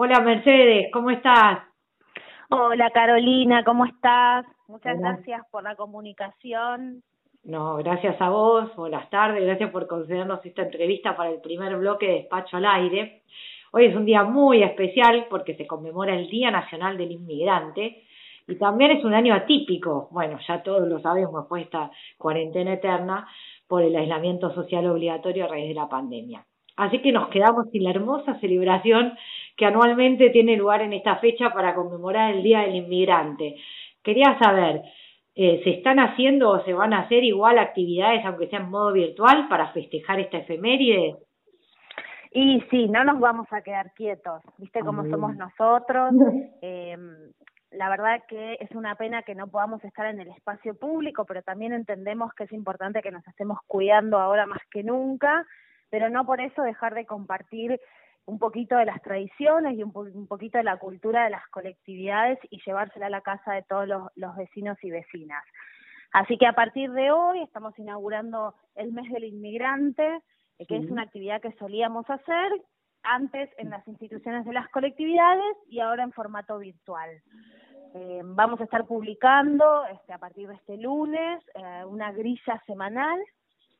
Hola Mercedes, ¿cómo estás? Hola Carolina, ¿cómo estás? Muchas gracias por la comunicación. No, gracias a vos, buenas tardes, gracias por concedernos esta entrevista para el primer bloque de Despacho al Aire. Hoy es un día muy especial porque se conmemora el Día Nacional del Inmigrante y también es un año atípico, bueno, ya todos lo sabemos, pues esta cuarentena eterna por el aislamiento social obligatorio a raíz de la pandemia. Así que nos quedamos sin la hermosa celebración que anualmente tiene lugar en esta fecha para conmemorar el Día del Inmigrante. Quería saber, eh, ¿se están haciendo o se van a hacer igual actividades, aunque sea en modo virtual, para festejar esta efeméride? Y sí, no nos vamos a quedar quietos, viste cómo somos nosotros. Eh, la verdad que es una pena que no podamos estar en el espacio público, pero también entendemos que es importante que nos estemos cuidando ahora más que nunca, pero no por eso dejar de compartir un poquito de las tradiciones y un, poquito de la cultura de las colectividades y llevársela a la casa de todos los, los vecinos y vecinas. Así que a partir de hoy estamos inaugurando el mes del inmigrante, eh, que es una actividad que solíamos hacer antes en las instituciones de las colectividades y ahora en formato virtual. Eh, vamos a estar publicando este, a partir de este lunes eh, una grilla semanal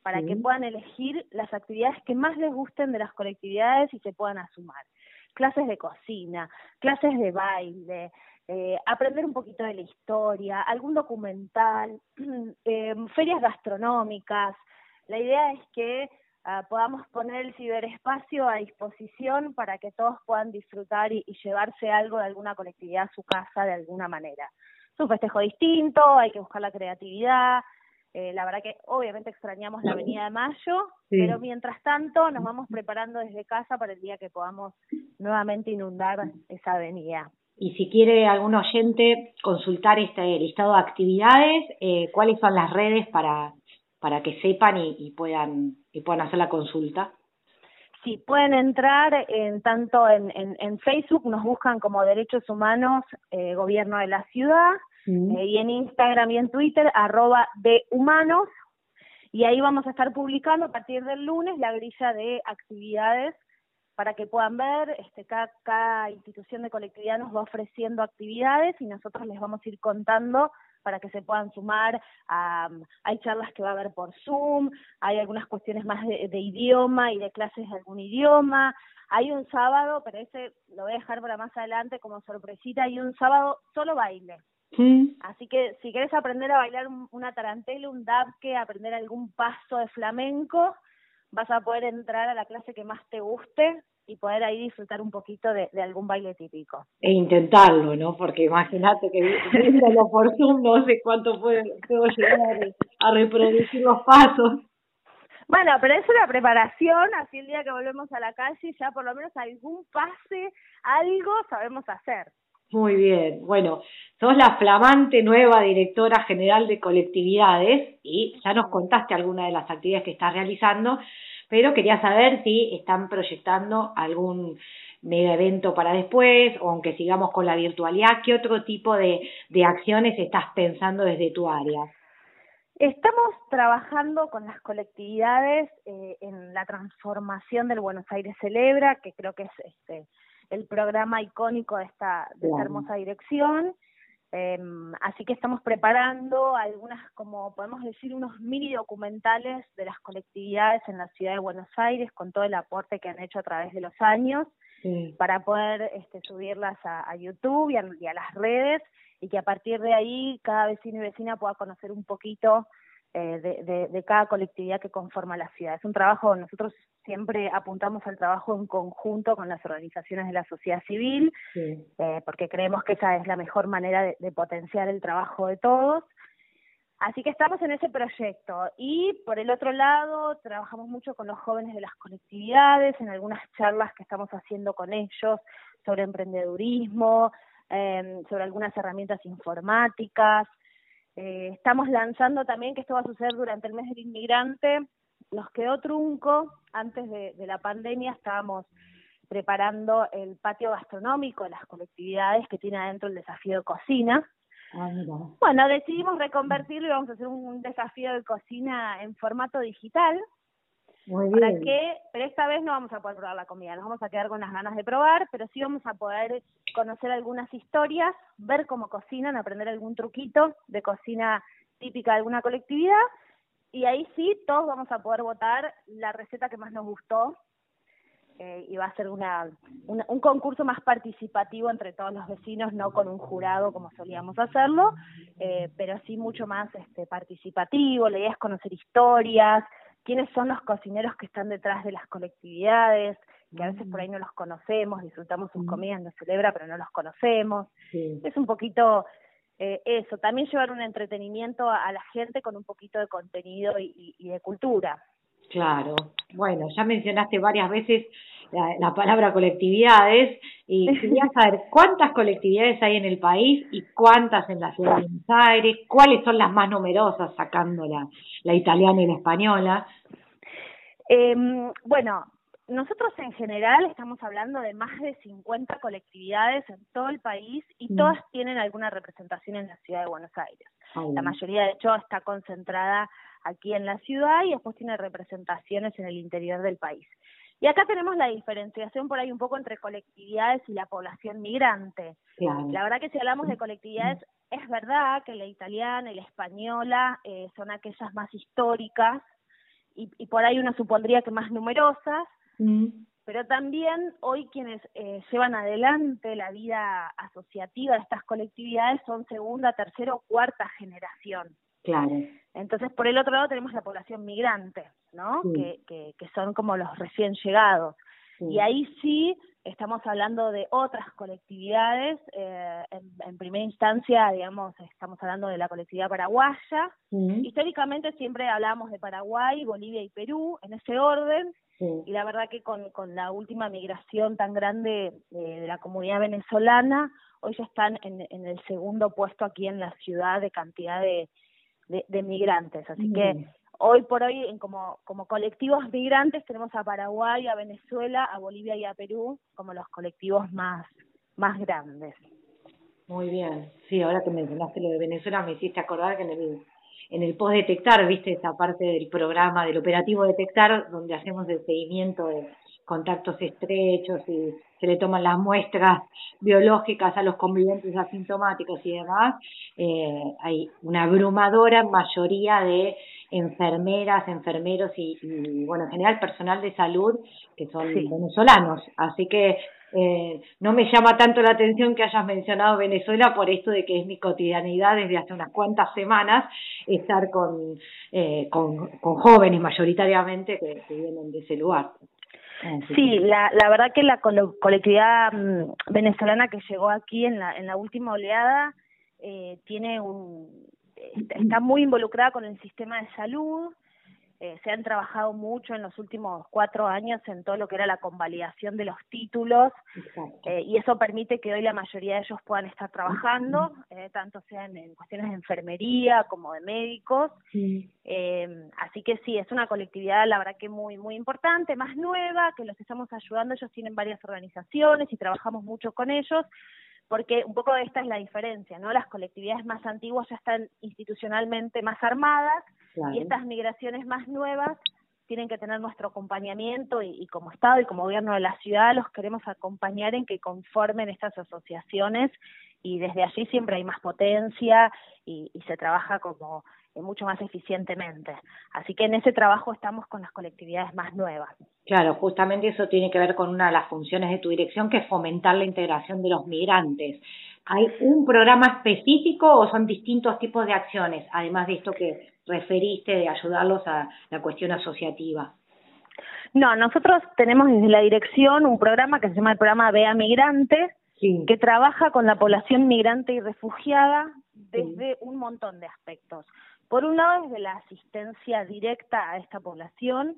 para que puedan elegir las actividades que más les gusten de las colectividades y se puedan asumar. Clases de cocina, clases de baile, eh, aprender un poquito de la historia, algún documental, eh, ferias gastronómicas. La idea es que ah, podamos poner el ciberespacio a disposición para que todos puedan disfrutar y, y llevarse algo de alguna colectividad a su casa de alguna manera. Es un festejo distinto, hay que buscar la creatividad, eh, la verdad que obviamente extrañamos la Avenida de Mayo, pero mientras tanto nos vamos preparando desde casa para el día que podamos nuevamente inundar esa avenida. Y si quiere algún oyente consultar este listado de actividades, eh, ¿cuáles son las redes para, para que sepan y, puedan, y puedan hacer la consulta? Sí, pueden entrar en tanto en, en, Facebook, nos buscan como Derechos Humanos, eh, Gobierno de la Ciudad, y en Instagram y en Twitter, arroba de humanos, y ahí vamos a estar publicando a partir del lunes la grilla de actividades para que puedan ver, este, cada, cada institución de colectividad nos va ofreciendo actividades y nosotros les vamos a ir contando para que se puedan sumar. Hay charlas que va a haber por Zoom, hay algunas cuestiones más de, de, idioma y de clases de algún idioma. Hay un sábado, pero ese lo voy a dejar para más adelante como sorpresita, hay un sábado solo baile. Así que si quieres aprender a bailar una tarantela, un dabke, aprender algún paso de flamenco, vas a poder entrar a la clase que más te guste y poder ahí disfrutar un poquito de, algún baile típico. E intentarlo, ¿no? Porque imagínate que viéndolo por Zoom no sé cuánto puedo, puedo llegar a reproducir los pasos. Bueno, pero es una preparación, así el día que volvemos a la calle ya por lo menos algún pase, algo sabemos hacer. Muy bien, bueno, sos la flamante nueva directora general de colectividades y ya nos contaste algunas de las actividades que estás realizando, pero quería saber si están proyectando algún mega evento para después o aunque sigamos con la virtualidad, ¿qué otro tipo de, de acciones estás pensando desde tu área? Estamos trabajando con las colectividades eh, en la transformación del Buenos Aires Celebra, que creo que es este, el programa icónico de esta, de esta hermosa dirección. Eh, así que estamos preparando algunas, como podemos decir, unos mini documentales de las colectividades en la ciudad de Buenos Aires con todo el aporte que han hecho a través de los años para poder este, subirlas a, YouTube y a, y a, las redes y que a partir de ahí cada vecino y vecina pueda conocer un poquito eh, de, de, cada colectividad que conforma la ciudad. Es un trabajo, nosotros siempre apuntamos al trabajo en conjunto con las organizaciones de la sociedad civil, eh, porque creemos que esa es la mejor manera de, potenciar el trabajo de todos. Así que estamos en ese proyecto. Y por el otro lado, trabajamos mucho con los jóvenes de las colectividades, en algunas charlas que estamos haciendo con ellos sobre emprendedurismo, eh, sobre algunas herramientas informáticas, eh, estamos lanzando también, que esto va a suceder durante el mes del inmigrante, nos quedó trunco, antes de, la pandemia estábamos preparando el patio gastronómico de las colectividades que tiene adentro el desafío de cocina. Ah, bueno, decidimos reconvertirlo y vamos a hacer un, desafío de cocina en formato digital. Muy bien. Para que, pero esta vez no vamos a poder probar la comida, nos vamos a quedar con las ganas de probar, pero sí vamos a poder conocer algunas historias, ver cómo cocinan, aprender algún truquito de cocina típica de alguna colectividad y ahí sí todos vamos a poder votar la receta que más nos gustó eh, y va a ser una, un concurso más participativo entre todos los vecinos, no con un jurado como solíamos hacerlo, eh, pero sí mucho más este, participativo. La idea es conocer historias, quiénes son los cocineros que están detrás de las colectividades, que a veces por ahí no los conocemos, disfrutamos sus comidas, nos celebra, pero no los conocemos. Es un poquito eh, eso, también llevar un entretenimiento a, la gente con un poquito de contenido y de cultura. Claro. Bueno, ya mencionaste varias veces la, palabra colectividades y quería saber cuántas colectividades hay en el país y cuántas en la ciudad de Buenos Aires, cuáles son las más numerosas sacando la, la italiana y la española. Eh, bueno, nosotros en general estamos hablando de más de 50 colectividades en todo el país y mm. todas tienen alguna representación en la ciudad de Buenos Aires. La mayoría, de hecho, está concentrada aquí en la ciudad y después tiene representaciones en el interior del país. Y acá tenemos la diferenciación por ahí un poco entre colectividades y la población migrante. La verdad que si hablamos de colectividades, es verdad que la italiana y la española eh, son aquellas más históricas y, y, por ahí uno supondría que más numerosas, mm. pero también hoy quienes eh, llevan adelante la vida asociativa de estas colectividades son segunda, tercera o cuarta generación. Claro. Entonces, por el otro lado tenemos la población migrante, ¿no? Que, que, que, son como los recién llegados. Y ahí sí estamos hablando de otras colectividades. Eh, en, primera instancia, digamos, estamos hablando de la colectividad paraguaya. Históricamente siempre hablamos de Paraguay, Bolivia y Perú, en ese orden. Y la verdad que con, con la última migración tan grande de la comunidad venezolana, hoy ya están en, en el segundo puesto aquí en la ciudad de cantidad de, de, migrantes. Así que hoy por hoy, en como, como colectivos migrantes, tenemos a Paraguay, a Venezuela, a Bolivia y a Perú como los colectivos más, más grandes. Muy bien. Sí, ahora que mencionaste lo de Venezuela, me hiciste acordar que en el, en el post detectar, viste esa parte del programa, del operativo detectar, donde hacemos el seguimiento de contactos estrechos y se le toman las muestras biológicas a los convivientes asintomáticos y demás, eh, hay una abrumadora mayoría de enfermeras, enfermeros y, bueno, en general personal de salud que son venezolanos. Así que eh, no me llama tanto la atención que hayas mencionado Venezuela por esto de que es mi cotidianidad desde hace unas cuantas semanas estar con, eh, con, con jóvenes mayoritariamente que vienen de ese lugar. Ah, sí, la, la verdad que la colectividad mm, venezolana que llegó aquí en la, en la última oleada eh, tiene un está muy involucrada con el sistema de salud, eh, se han trabajado mucho en los últimos cuatro años en todo lo que era la convalidación de los títulos eh, y eso permite que hoy la mayoría de ellos puedan estar trabajando, eh, tanto sean en cuestiones de enfermería como de médicos. Eh, así que sí, es una colectividad, la verdad que muy, muy importante, más nueva, que los estamos ayudando. Ellos tienen varias organizaciones y trabajamos mucho con ellos porque un poco esta es la diferencia, ¿no? Las colectividades más antiguas ya están institucionalmente más armadas y estas migraciones más nuevas tienen que tener nuestro acompañamiento y, como Estado y como gobierno de la ciudad los queremos acompañar en que conformen estas asociaciones y desde allí siempre hay más potencia y, y se trabaja como mucho más eficientemente. Así que en ese trabajo estamos con las colectividades más nuevas. Claro, justamente eso tiene que ver con una de las funciones de tu dirección, que es fomentar la integración de los migrantes. ¿Hay un programa específico o son distintos tipos de acciones, además de esto que referiste de ayudarlos a la cuestión asociativa? No, nosotros tenemos desde la dirección un programa que se llama el programa Vea Migrantes, que trabaja con la población migrante y refugiada desde un montón de aspectos. Por un lado, desde la asistencia directa a esta población,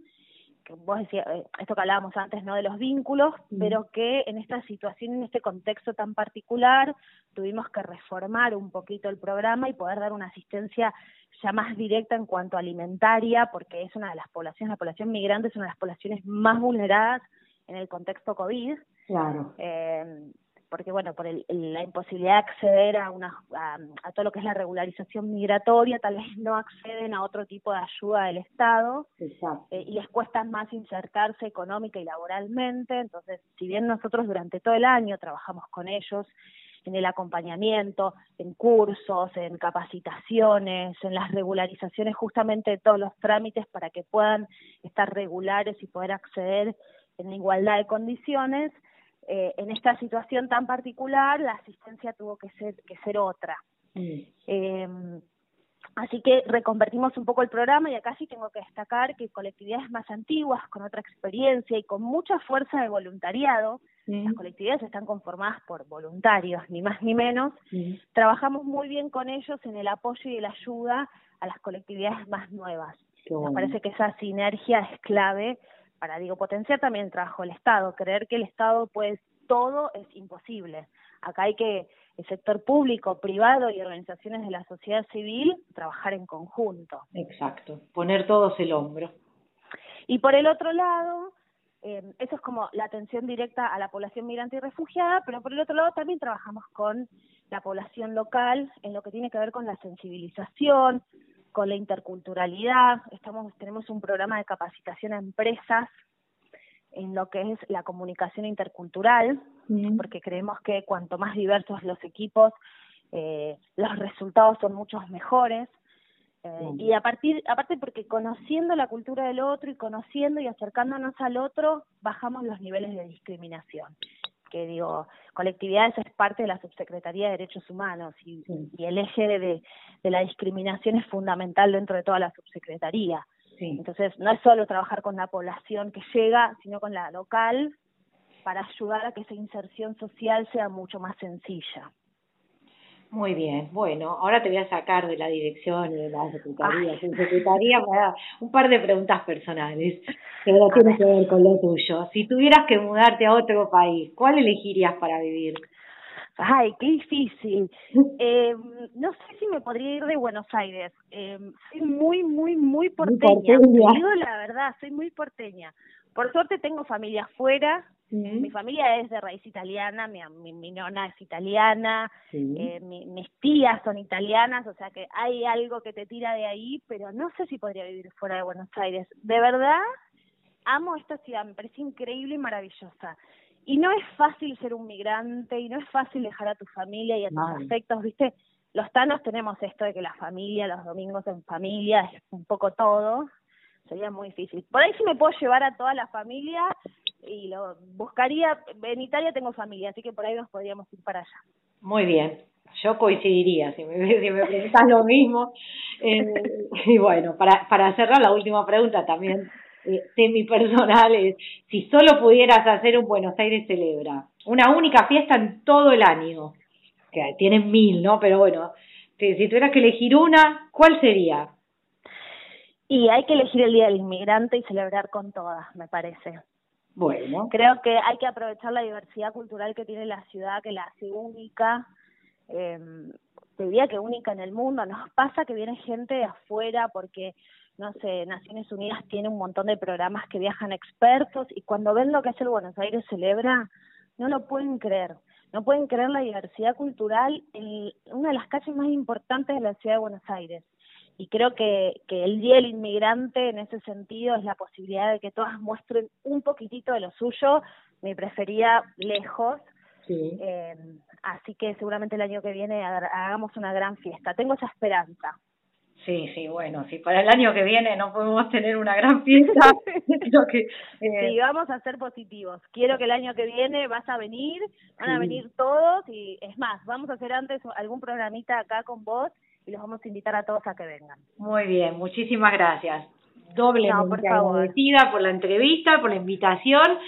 que vos decías, eh, esto que hablábamos antes, ¿no? De los vínculos, pero que en esta situación, en este contexto tan particular, tuvimos que reformar un poquito el programa y poder dar una asistencia ya más directa en cuanto a alimentaria, porque es una de las poblaciones, la población migrante es una de las poblaciones más vulneradas en el contexto COVID. Claro. Eh, porque bueno, por el, la imposibilidad de acceder a, una, a, todo lo que es la regularización migratoria, tal vez no acceden a otro tipo de ayuda del Estado eh, y les cuesta más insertarse económica y laboralmente. Entonces, si bien nosotros durante todo el año trabajamos con ellos en el acompañamiento, en cursos, en capacitaciones, en las regularizaciones justamente de todos los trámites para que puedan estar regulares y poder acceder en igualdad de condiciones, eh, en esta situación tan particular la asistencia tuvo que ser, que ser otra. Mm. Eh, Así que reconvertimos un poco el programa y acá sí tengo que destacar que colectividades más antiguas, con otra experiencia y con mucha fuerza de voluntariado, las colectividades están conformadas por voluntarios, ni más ni menos, trabajamos muy bien con ellos en el apoyo y la ayuda a las colectividades más nuevas. Me parece que esa sinergia es clave para, digo, potenciar también el trabajo del Estado. Creer que el Estado puede todo es imposible. Acá hay que el sector público, privado y organizaciones de la sociedad civil trabajar en conjunto. Exacto, poner todos el hombro. Y por el otro lado, eh, eso es como la atención directa a la población migrante y refugiada, pero por el otro lado también trabajamos con la población local en lo que tiene que ver con la sensibilización, con la interculturalidad. Estamos tenemos un programa de capacitación a empresas en lo que es la comunicación intercultural, porque creemos que cuanto más diversos los equipos, eh, los resultados son muchos mejores. Eh, y a partir, aparte porque conociendo la cultura del otro y conociendo y acercándonos al otro, bajamos los niveles de discriminación. Que digo, colectividades es parte de la Subsecretaría de Derechos Humanos y, y el eje de, de la discriminación es fundamental dentro de toda la subsecretaría. Entonces, no es solo trabajar con la población que llega, sino con la local para ayudar a que esa inserción social sea mucho más sencilla. Muy bien, bueno, ahora te voy a sacar de la dirección y de la secretaría. La secretaría da un par de preguntas personales que no tienen que ver con lo tuyo. Si tuvieras que mudarte a otro país, ¿cuál elegirías para vivir? Ay, qué difícil. Eh, no sé si me podría ir de Buenos Aires. Eh, soy muy, muy, muy porteña. digo la verdad, soy muy porteña. Por suerte tengo familia afuera. Mi familia es de raíz italiana, mi, mi, nona es italiana, eh, mis tías son italianas, o sea que hay algo que te tira de ahí, pero no sé si podría vivir fuera de Buenos Aires. De verdad, amo esta ciudad, me parece increíble y maravillosa. Y no es fácil ser un migrante y no es fácil dejar a tu familia y a tus afectos, ¿viste? Los tanos tenemos esto de que la familia, los domingos en familia, es un poco todo. Sería muy difícil. Por ahí sí me puedo llevar a toda la familia y lo buscaría. En Italia tengo familia, así que por ahí nos podríamos ir para allá. Muy bien. Yo coincidiría, si me, si me preguntas lo mismo. Eh, y bueno, para, para cerrar la última pregunta también eh, semi-personal es, si solo pudieras hacer un Buenos Aires celebra, una única fiesta en todo el año, que tienen mil, ¿no? Pero bueno, si tuvieras que elegir una, ¿cuál sería? Y hay que elegir el Día del Inmigrante y celebrar con todas, me parece. Bueno. Creo que hay que aprovechar la diversidad cultural que tiene la ciudad, que la hace única. Eh, te diría que única en el mundo. Nos pasa que viene gente de afuera porque no sé, Naciones Unidas tiene un montón de programas que viajan expertos y cuando ven lo que hace el Buenos Aires celebra, no lo pueden creer. No pueden creer la diversidad cultural en una de las calles más importantes de la ciudad de Buenos Aires. Y creo que, que el Día del Inmigrante en ese sentido es la posibilidad de que todas muestren un poquitito de lo suyo, mi preferida lejos. Sí. Eh, así que seguramente el año que viene hagamos una gran fiesta. Tengo esa esperanza. Sí, sí, bueno, si para el año que viene no podemos tener una gran fiesta, creo que... Eh... Sí, vamos a ser positivos. Quiero que el año que viene vas a venir, van a venir todos y es más, vamos a hacer antes algún programita acá con vos y los vamos a invitar a todos a que vengan. Muy bien, muchísimas gracias. Doblemente no, agradecida por la entrevista, por la invitación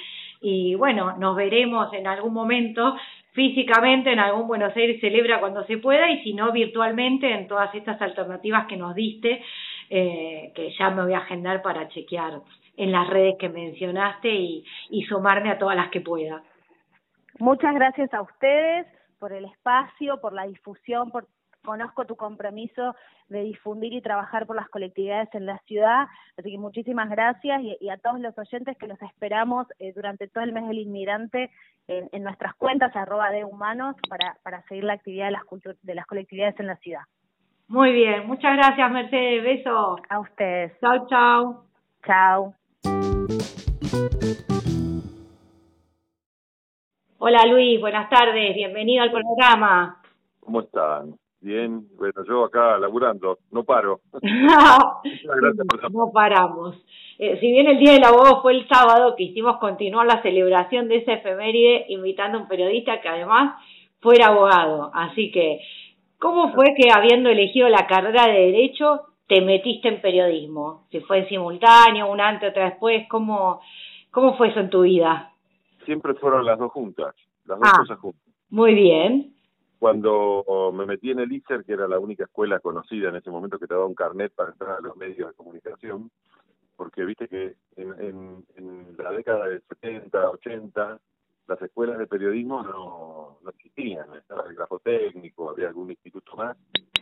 y bueno, nos veremos en algún momento físicamente en algún Buenos Aires celebra cuando se pueda y si no virtualmente en todas estas alternativas que nos diste, eh, que ya me voy a agendar para chequear en las redes que mencionaste y, y sumarme a todas las que pueda. Muchas gracias a ustedes por el espacio, por la difusión, por conozco tu compromiso de difundir y trabajar por las colectividades en la ciudad, así que muchísimas gracias y, a todos los oyentes que los esperamos eh, durante todo el mes del inmigrante en, nuestras cuentas arroba de humanos para, para seguir la actividad de las, de las colectividades en la ciudad. Muy bien, muchas gracias Mercedes, besos. A ustedes. Chao, chao. Chao. Hola Luis, buenas tardes, bienvenido al programa. ¿Cómo están? Bien, bueno, yo acá laburando, no paro. no paramos. Eh, si bien el Día del Abogado fue el sábado, quisimos continuar la celebración de esa efeméride invitando a un periodista que además fuera abogado. Así que, ¿cómo fue que habiendo elegido la carrera de Derecho te metiste en periodismo? Si fue en simultáneo, un antes, otra después, ¿cómo, cómo fue eso en tu vida? Siempre fueron las dos juntas, las dos ah, cosas juntas. Muy bien. Cuando me metí en el que era la única escuela conocida en ese momento que te daba un carnet para entrar a los medios de comunicación, porque viste que en, en, la década del 70, 80, las escuelas de periodismo no, no existían, estaba el grafo técnico, había algún instituto más,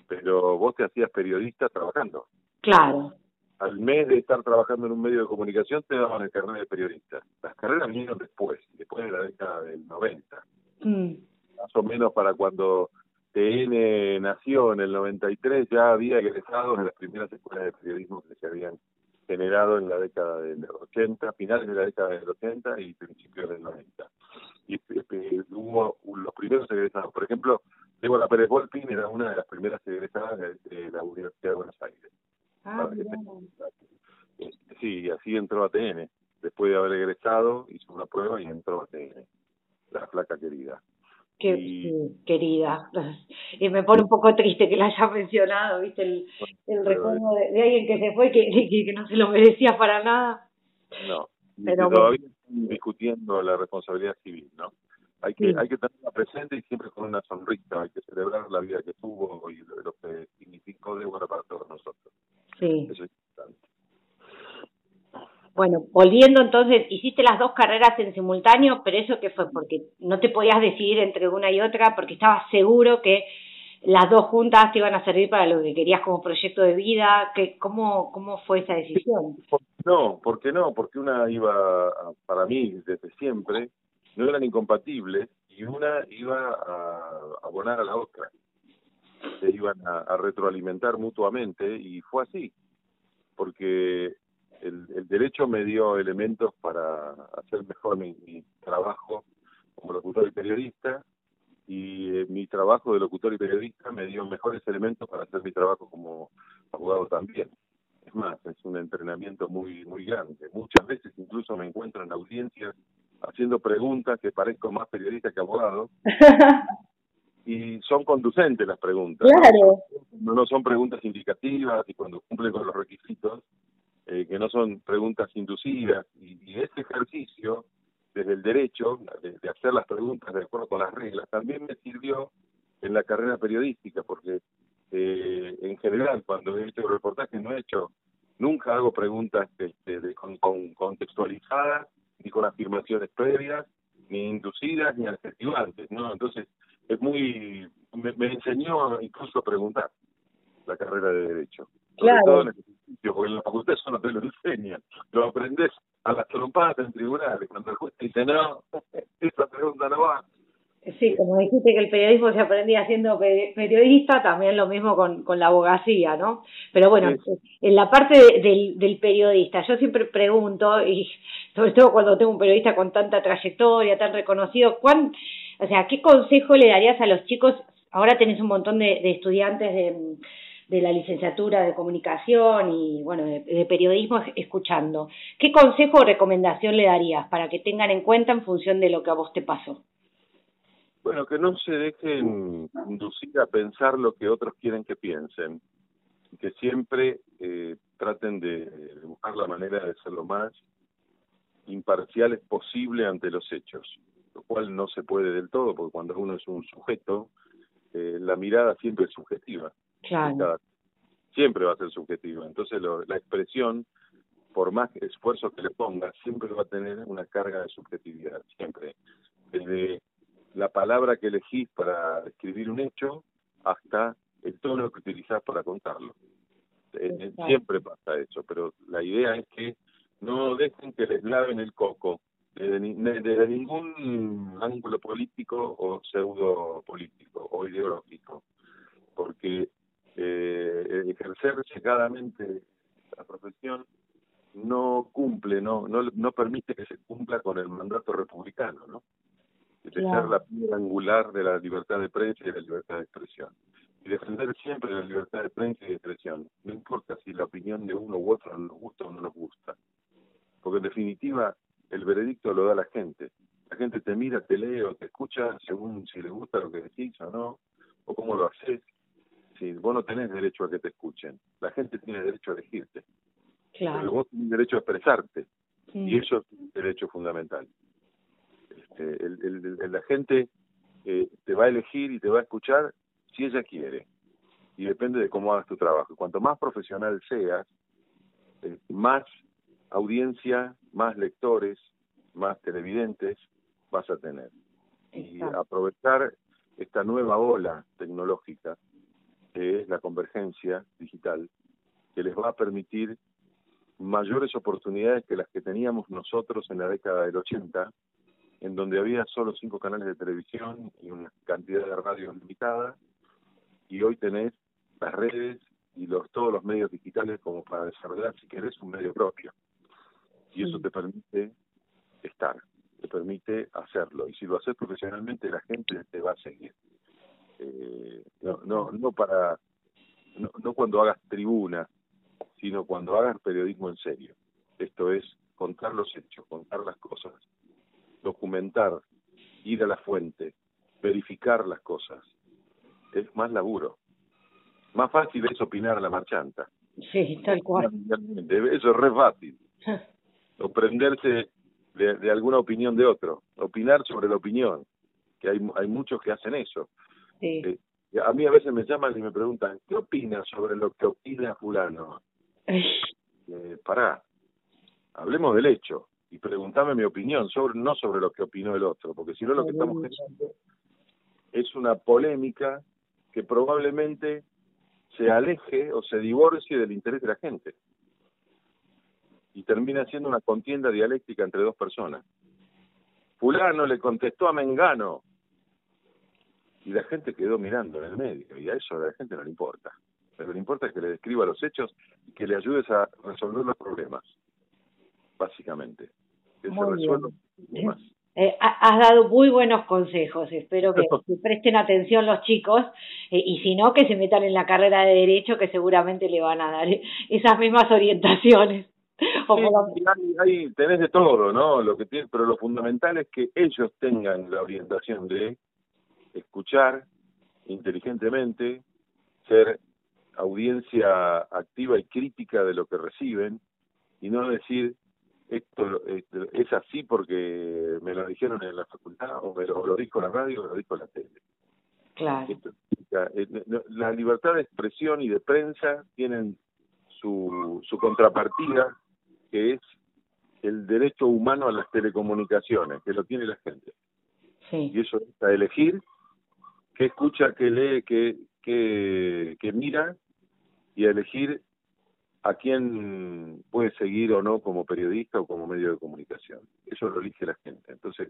pero vos te hacías periodista trabajando. Claro. Al mes de estar trabajando en un medio de comunicación te daban el carnet de periodista. Las carreras vinieron después, después de la década del 90. Mm. Más o menos para cuando TN nació en el 93 ya había egresados en las primeras escuelas de periodismo que se habían generado en la década del 80, finales de la década del 80 y principios del 90. Y este, hubo los primeros egresados. Por ejemplo, Débora Pérez Volpin era una de las primeras egresadas de, la Universidad de Buenos Aires. Ah, este, sí, así entró a TN. Después de haber egresado, hizo una prueba y entró a TN. La flaca querida. Qué querida. Y me pone un poco triste que la haya mencionado, ¿viste? El, el recuerdo de, alguien que se fue que, que, no se lo merecía para nada. No, pero todavía están discutiendo la responsabilidad civil, ¿no? Hay que, hay que tenerla presente y siempre con una sonrisa, hay que celebrar la vida que tuvo y lo, que significó de buena para todos nosotros. Sí. Eso es importante. Bueno, volviendo entonces, hiciste las dos carreras en simultáneo, pero eso qué fue porque no te podías decidir entre una y otra porque estabas seguro que las dos juntas te iban a servir para lo que querías como proyecto de vida, que cómo cómo fue esa decisión? No, porque no, porque una iba para mí desde siempre no eran incompatibles y una iba a abonar a la otra. Se iban a retroalimentar mutuamente y fue así, porque el, el, derecho me dio elementos para hacer mejor mi, trabajo como locutor y periodista y eh, mi trabajo de locutor y periodista me dio mejores elementos para hacer mi trabajo como abogado también. Es más, es un entrenamiento muy muy grande. Muchas veces incluso me encuentro en audiencias haciendo preguntas que parezco más periodista que abogado. y son conducentes las preguntas. Claro. No, no son preguntas indicativas y cuando cumplen con los requisitos eh, que no son preguntas inducidas, y, este ejercicio desde el derecho, de, hacer las preguntas de acuerdo con las reglas, también me sirvió en la carrera periodística, porque eh, en general cuando he hecho reportajes no he hecho, nunca hago preguntas este, de, con, contextualizadas, ni con afirmaciones previas, ni inducidas, ni adjetivantes, ¿no? Entonces, es muy, me, me enseñó incluso a preguntar la carrera de Derecho. Claro. porque en la facultad eso no te lo enseñan. Lo aprendes a las trompadas en tribunales, cuando el juez te dice, no, esa pregunta no va. Sí, como dijiste que el periodismo se aprendía siendo periodista, también lo mismo con, con la abogacía, ¿no? Pero bueno, en la parte del, del periodista, yo siempre pregunto, y sobre todo cuando tengo un periodista con tanta trayectoria, tan reconocido, ¿cuán, o sea, ¿qué consejo le darías a los chicos? Ahora tenés un montón de, de estudiantes de de la licenciatura de comunicación y bueno de, periodismo escuchando. ¿Qué consejo o recomendación le darías para que tengan en cuenta en función de lo que a vos te pasó? Bueno, que no se dejen inducir a pensar lo que otros quieren que piensen, que siempre eh, traten de buscar la manera de ser lo más imparciales posible ante los hechos, lo cual no se puede del todo, porque cuando uno es un sujeto, eh, la mirada siempre es subjetiva. Claro. Siempre va a ser subjetiva. Entonces la expresión, por más esfuerzo que le ponga, siempre va a tener una carga de subjetividad, siempre. Desde la palabra que elegís para escribir un hecho hasta el tono que utilizás para contarlo. Eh, siempre pasa eso, pero la idea es que no dejen que les laven el coco desde, desde ningún ángulo político o pseudo político o ideológico, porque eh, ejercer secadamente la profesión no cumple, no, no, no permite que se cumpla con el mandato republicano, ¿no? De ser la piedra angular de la libertad de prensa y de la libertad de expresión. Y defender siempre la libertad de prensa y de expresión, no importa si la opinión de uno u otro nos gusta o no nos gusta. Porque en definitiva, el veredicto lo da la gente. La gente te mira, te lee o te escucha según si le gusta lo que decís o no, o cómo lo haces. Si vos no tenés derecho a que te escuchen, la gente tiene derecho a elegirte. Pero vos tenés derecho a expresarte. Y eso es un derecho fundamental. Este, el, la gente eh, te va a elegir y te va a escuchar si ella quiere. Y depende de cómo hagas tu trabajo. Cuanto más profesional seas, eh, más audiencia, más lectores, más televidentes vas a tener. Y aprovechar esta nueva ola tecnológica, que es la convergencia digital, que les va a permitir mayores oportunidades que las que teníamos nosotros en la década del 80, en donde había solo cinco canales de televisión y una cantidad de radios limitada, y hoy tenés las redes y los todos los medios digitales como para desarrollar, si querés, un medio propio. Y eso te permite estar, te permite hacerlo. Y si lo haces profesionalmente, la gente te va a seguir. Eh, no, no, no para, no, no cuando hagas tribuna, sino cuando hagas periodismo en serio. Esto es contar los hechos, contar las cosas, documentar, ir a la fuente, verificar las cosas. Es más laburo. Más fácil es opinar a la marchanta. Sí, tal cual. Eso es re fácil. o prenderse de, alguna opinión de otro. Opinar sobre la opinión. Que hay, hay muchos que hacen eso. Sí. Eh, a mí a veces me llaman y me preguntan, ¿qué opinas sobre lo que opina fulano? Eh, pará, hablemos del hecho y preguntame mi opinión, sobre no sobre lo que opinó el otro, porque si no lo que estamos generando es una polémica que probablemente se aleje o se divorcie del interés de la gente y termina siendo una contienda dialéctica entre dos personas. Fulano le contestó a Mengano y la gente quedó mirando en el medio y a eso a la gente no le importa. Lo que le importa es que le describa los hechos y que le ayudes a resolver los problemas, básicamente. Que se eh, has dado muy buenos consejos, espero que, presten atención los chicos eh, y si no, que se metan en la carrera de Derecho que seguramente le van a dar esas mismas orientaciones. ahí, tenés de todo, ¿no? Lo que tiene, pero lo fundamental es que ellos tengan la orientación de escuchar inteligentemente, ser audiencia activa y crítica de lo que reciben y no decir esto, es así porque me lo dijeron en la facultad o me lo, dijo la radio o lo dijo la tele. Claro. Eh, la libertad de expresión y de prensa tienen su, su contrapartida, que es el derecho humano a las telecomunicaciones, que lo tiene la gente. Sí. Y eso es a elegir qué escucha, qué lee, qué, que, que mira y a elegir a quién puede seguir o no como periodista o como medio de comunicación. Eso lo elige la gente. Entonces,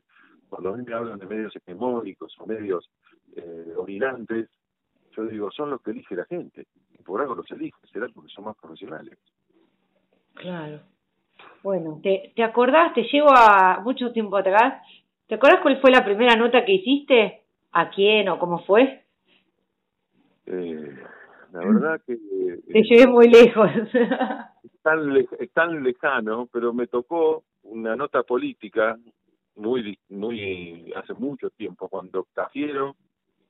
cuando a mí me hablan de medios hegemónicos o medios eh, dominantes, yo digo, son los que elige la gente. Y por algo los elige, será porque son más profesionales. Claro. Bueno, ¿te, ¿te acordás? Te llevo a mucho tiempo atrás. ¿Te acordás cuál fue la primera nota que hiciste? ¿A quién o cómo fue? Eh, la verdad que... Te eh, llevé muy lejos. es, tan lejano, pero me tocó una nota política muy, muy hace mucho tiempo, cuando Cafiero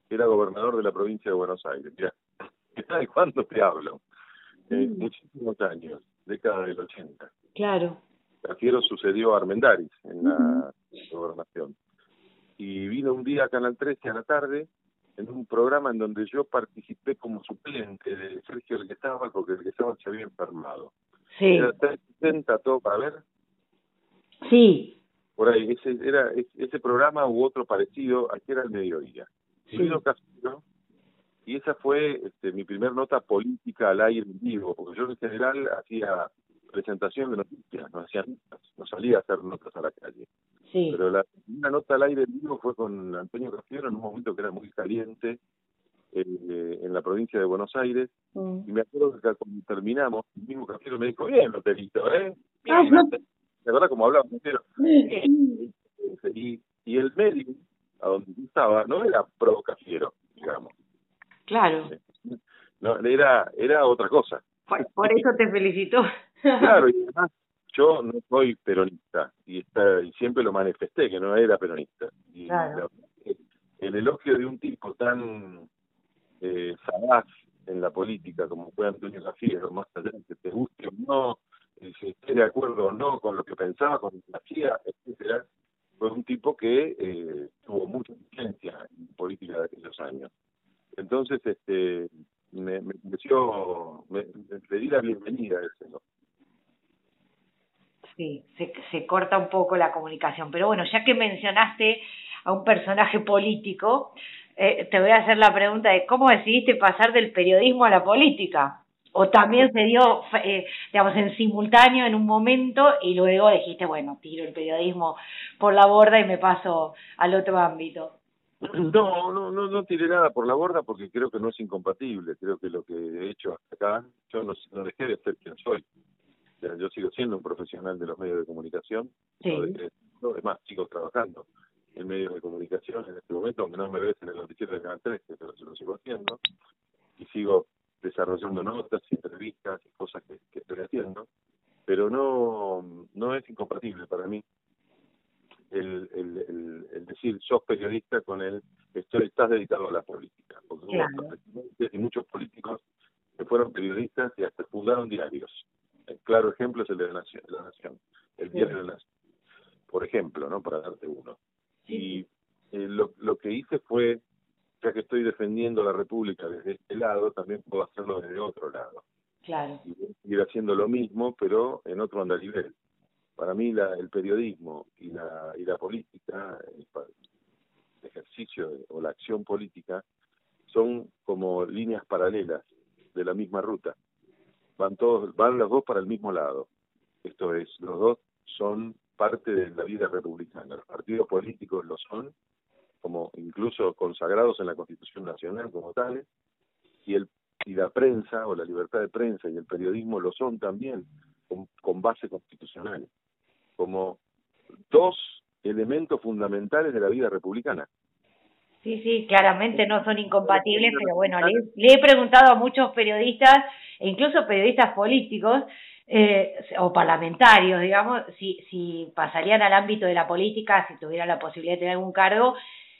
era gobernador de la provincia de Buenos Aires. Mira, ¿de cuándo te hablo? Eh, muchísimos años, década del 80. Claro. Cafiero sucedió a Armendaris en la gobernación. Y vino un día a Canal 13 a la tarde en un programa en donde yo participé como suplente de Sergio El estaba porque El estaba se había enfermado. Sí. Era todo para ver. Sí. Por ahí, ese era ese programa u otro parecido, aquí era el mediodía. Sí. vino y esa fue este, mi primer nota política al aire en vivo, porque yo en general hacía presentación de noticias, no hacía no salía a hacer notas a la calle. Sí. Pero la primera nota al aire vivo fue con Antonio Cafiero en un momento que era muy caliente eh, en la provincia de Buenos Aires. Mm. Y me acuerdo que cuando terminamos, el mismo Cafiero me dijo, bien, Loterito, ¿eh? Ah, Bien, Loterito". ¿De verdad como hablaba? Y, y el medio a donde yo estaba no era pro Cafiero, digamos. Claro, No, era, era otra cosa. por, por eso te felicitó. Claro, y además yo no soy peronista y, está, y siempre lo manifesté que no era peronista. Y Claro. la- el elogio de un tipo tan eh, sagaz en la política como fue Antonio Cafiero, más allá de que te guste o no, si esté de acuerdo o no con lo que pensaba, con lo que hacía, etcétera, fue un tipo que eh, tuvo mucha influencia en política de aquellos años. Entonces, este me, me me, me- le di la bienvenida a ese, ¿no? Sí, se, corta un poco la comunicación. Pero bueno, ya que mencionaste a un personaje político, eh, te voy a hacer la pregunta de cómo decidiste pasar del periodismo a la política. O también se dio, eh, digamos, en simultáneo en un momento y luego dijiste, bueno, tiro el periodismo por la borda y me paso al otro ámbito. No, no, no, no tiré nada por la borda porque creo que no es incompatible. Creo que lo que he hecho hasta acá, yo no, no dejé de ser quien soy. Yo sigo siendo un profesional de los medios de comunicación. Sí. No dejé de serlo. es más, sigo trabajando en medios de comunicación en este momento, aunque no me ves en el noticiero de Canal 13, pero yo lo sigo haciendo. Y sigo desarrollando notas, entrevistas y cosas que, que estoy haciendo. Pero no, no es incompatible para mí el, el, el, el decir sos periodista con el estoy, estás dedicado a la política. Porque hubo Claro. presidentes y muchos políticos que fueron periodistas y hasta fundaron diarios. El claro ejemplo es el de la Nación, la Nación el diario de la Nación. Por ejemplo, ¿no? Para darte uno. Y eh, lo, lo que hice fue, ya que estoy defendiendo la República desde este lado, también puedo hacerlo desde otro lado Claro, y seguir haciendo lo mismo, pero en otro andarivel. Para mí la, el periodismo y la, y la política, el, ejercicio de- o la acción política, son como líneas paralelas de la misma ruta. Van todos, van los dos para el mismo lado. Esto es, los dos son parte de la vida republicana. Los partidos políticos lo son, como incluso consagrados en la Constitución Nacional como tales, y el y la prensa o la libertad de prensa y el periodismo lo son también con, con base constitucional como dos elementos fundamentales de la vida republicana Sí, sí, claramente no son incompatibles, pero bueno, le, le he preguntado a muchos periodistas, e incluso periodistas políticos eh, o parlamentarios, digamos, si, si pasarían al ámbito de la política, si tuvieran la posibilidad de tener algún cargo,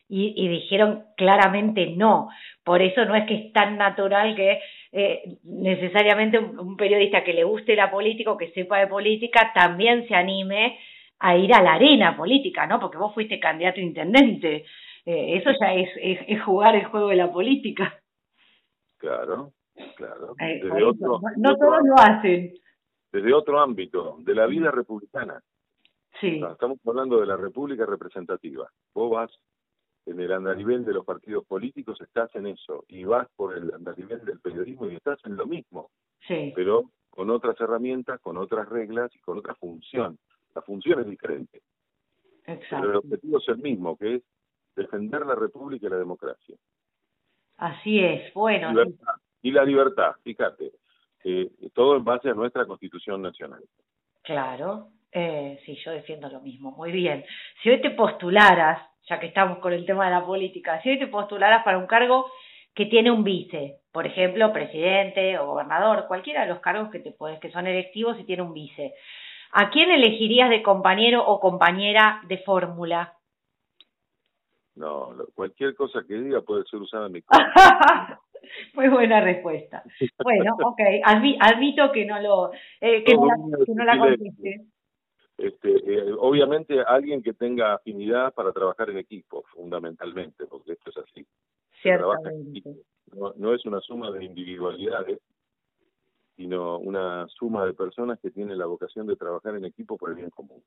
y, y dijeron claramente no. Por eso no es que es tan natural que eh, necesariamente un, un periodista que le guste la política o que sepa de política también se anime a ir a la arena política, ¿no? Porque vos fuiste candidato a intendente. Eh, eso ya es, es, es, jugar el juego de la política. Claro, claro. Eh, desde otro, no, no todos lo hacen. Desde otro ámbito, de la vida republicana. Sí. No, estamos hablando de la república representativa. Vos vas en el andarivel de los partidos políticos, estás en eso, y vas por el andarivel del periodismo y estás en lo mismo, sí. pero con otras herramientas, con otras reglas y con otra función. La función es diferente. Exacto. Pero el objetivo es el mismo, que es defender la república y la democracia. Así es, bueno. Libertad. Y la libertad, fíjate, eh, todo en base a nuestra constitución nacional. Claro, eh, sí, yo defiendo lo mismo, muy bien. Si hoy te postularas, ya que estamos con el tema de la política, si hoy te postularas para un cargo que tiene un vice, por ejemplo, presidente o gobernador, cualquiera de los cargos que te puedes, que son electivos y tiene un vice, ¿a quién elegirías de compañero o compañera de fórmula? No, lo, cualquier cosa que diga puede ser usada en mi Muy buena respuesta. Bueno, ok, Admi admito que no lo eh, que, no, la, que no la conteste. Este, eh, obviamente alguien que tenga afinidad para trabajar en equipo, fundamentalmente, porque esto es así. Ciertamente. No, no es una suma de individualidades, sino una suma de personas que tienen la vocación de trabajar en equipo por el bien común.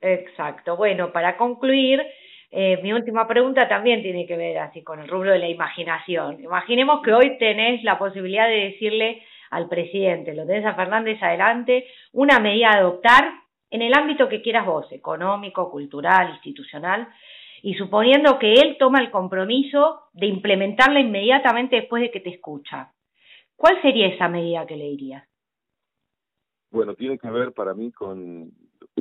Exacto. Bueno, para concluir, eh, mi última pregunta también tiene que ver así con el rubro de la imaginación. Imaginemos que hoy tenés la posibilidad de decirle al presidente, lo tenés a Fernández adelante, una medida a adoptar en el ámbito que quieras vos, económico, cultural, institucional, y suponiendo que él toma el compromiso de implementarla inmediatamente después de que te escucha. ¿Cuál sería esa medida que le dirías? Bueno, tiene que ver para mí con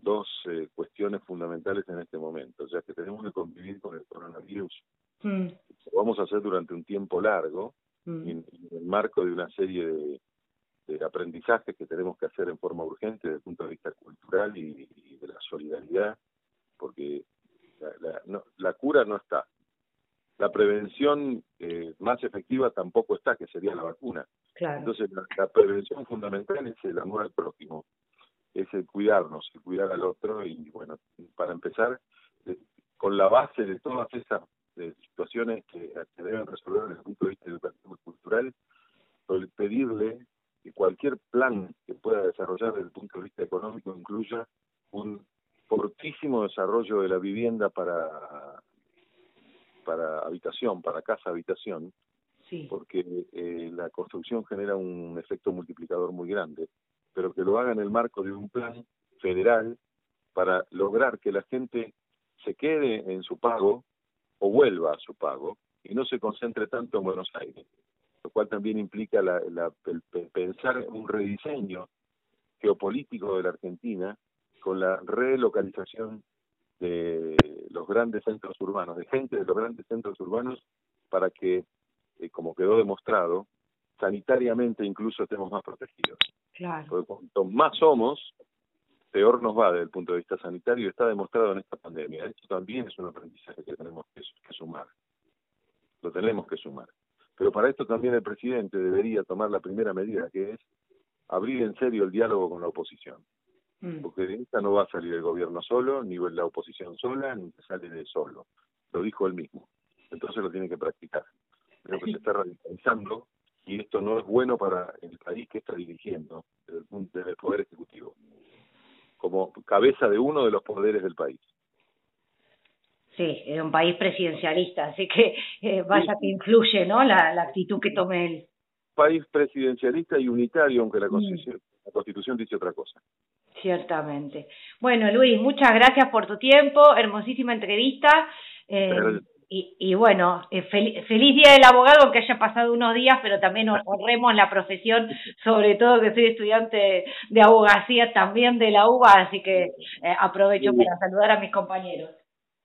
dos eh, cuestiones fundamentales en este momento, ya que tenemos que convivir con el coronavirus. Mm. Lo vamos a hacer durante un tiempo largo, mm. en, el marco de una serie de, aprendizajes que tenemos que hacer en forma urgente desde el punto de vista cultural y, de la solidaridad, porque la, cura no está. La prevención eh, más efectiva tampoco está, que sería la vacuna. Entonces, la, prevención fundamental es el amor al prójimo, es el cuidarnos, el cuidar al otro y, bueno, para empezar, eh, con la base de todas esas situaciones que se deben resolver desde el punto de vista educativo y cultural, pedirle que cualquier plan que pueda desarrollar desde el punto de vista económico incluya un fortísimo desarrollo de la vivienda para para habitación, para casa habitación, porque eh, la construcción genera un efecto multiplicador muy grande, pero que lo haga en el marco de un plan federal para lograr que la gente se quede en su pago o vuelva a su pago y no se concentre tanto en Buenos Aires, lo cual también implica la, la, el, pensar un rediseño geopolítico de la Argentina con la relocalización de los grandes centros urbanos, de gente de los grandes centros urbanos, para que, eh, como quedó demostrado, sanitariamente incluso estemos más protegidos. Claro. Porque cuanto más somos, peor nos va desde el punto de vista sanitario y está demostrado en esta pandemia. Esto también es un aprendizaje que tenemos que, sumar. Lo tenemos que sumar. Pero para esto también el presidente debería tomar la primera medida, que es abrir en serio el diálogo con la oposición. Mm. Porque de esta no va a salir el gobierno solo, ni la oposición sola, ni se sale de solo. Lo dijo él mismo. Entonces lo tiene que practicar. Creo que se está radicalizando y esto no es bueno para el país que está dirigiendo desde el, punto, del Poder Ejecutivo, como cabeza de uno de los poderes del país. Sí, es un país presidencialista, así que eh, vaya que influye ¿no? La, la, actitud que tome él. País presidencialista y unitario, aunque la mm. Constitución, la Constitución dice otra cosa. Ciertamente. Bueno, Luis, muchas gracias por tu tiempo, hermosísima entrevista. Eh, y, y bueno, eh, feliz Día del Abogado, aunque haya pasado unos días, pero también honremos la profesión, sobre todo que soy estudiante de abogacía también de la UBA, así que eh, aprovecho para saludar a mis compañeros.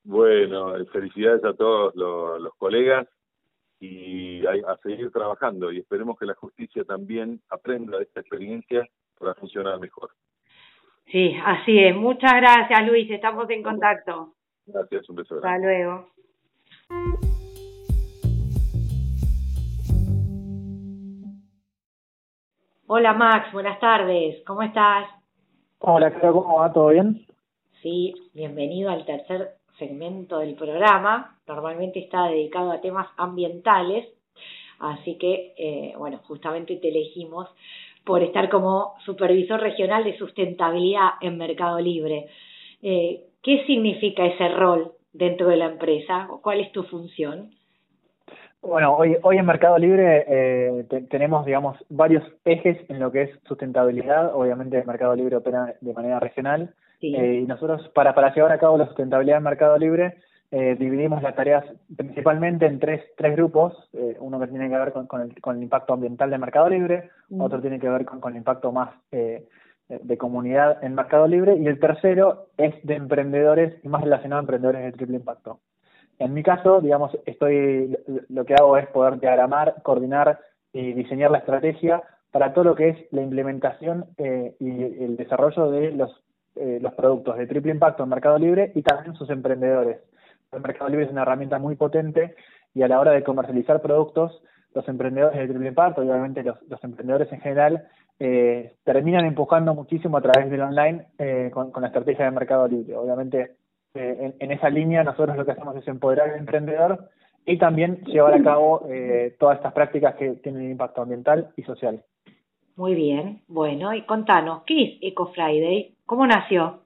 Bueno, eh, felicidades a todos los, los colegas y a, a, seguir trabajando y esperemos que la justicia también aprenda de esta experiencia para funcionar mejor. Sí, así es. Muchas gracias, Luis. Estamos en contacto. Gracias, un beso. Hasta luego. Hola Max, buenas tardes, ¿cómo estás? Hola, ¿cómo va? ¿Todo bien? Sí, bienvenido al tercer segmento del programa. Normalmente está dedicado a temas ambientales, así que, eh, bueno, justamente te elegimos por estar como supervisor regional de sustentabilidad en Mercado Libre. Eh, ¿Qué significa ese rol dentro de la empresa? ¿Cuál es tu función? Bueno, hoy, hoy en Mercado Libre eh, tenemos, digamos, varios ejes en lo que es sustentabilidad. Obviamente, el Mercado Libre opera de manera regional. Eh, y nosotros, para, para llevar a cabo la sustentabilidad en Mercado Libre, eh, dividimos las tareas principalmente en tres, tres grupos. Eh, uno que tiene que ver con, con, el, con el impacto ambiental de Mercado Libre, mm. otro tiene que ver con, con el impacto más eh, de comunidad en Mercado Libre y el tercero es de emprendedores y más relacionado a emprendedores de triple impacto. En mi caso, digamos, estoy lo que hago es poder diagramar, coordinar y diseñar la estrategia para todo lo que es la implementación eh, y el desarrollo de los, eh, los productos de triple impacto en Mercado Libre y también sus emprendedores. El Mercado Libre es una herramienta muy potente y a la hora de comercializar productos, los emprendedores de triple impacto obviamente los, los emprendedores en general eh, terminan empujando muchísimo a través del online eh, con, con, la estrategia de mercado libre. Obviamente, eh, en, en, esa línea nosotros lo que hacemos es empoderar al emprendedor y también llevar a cabo eh, todas estas prácticas que tienen impacto ambiental y social. Muy bien, bueno, y contanos, ¿qué es Eco Friday? ¿Cómo nació?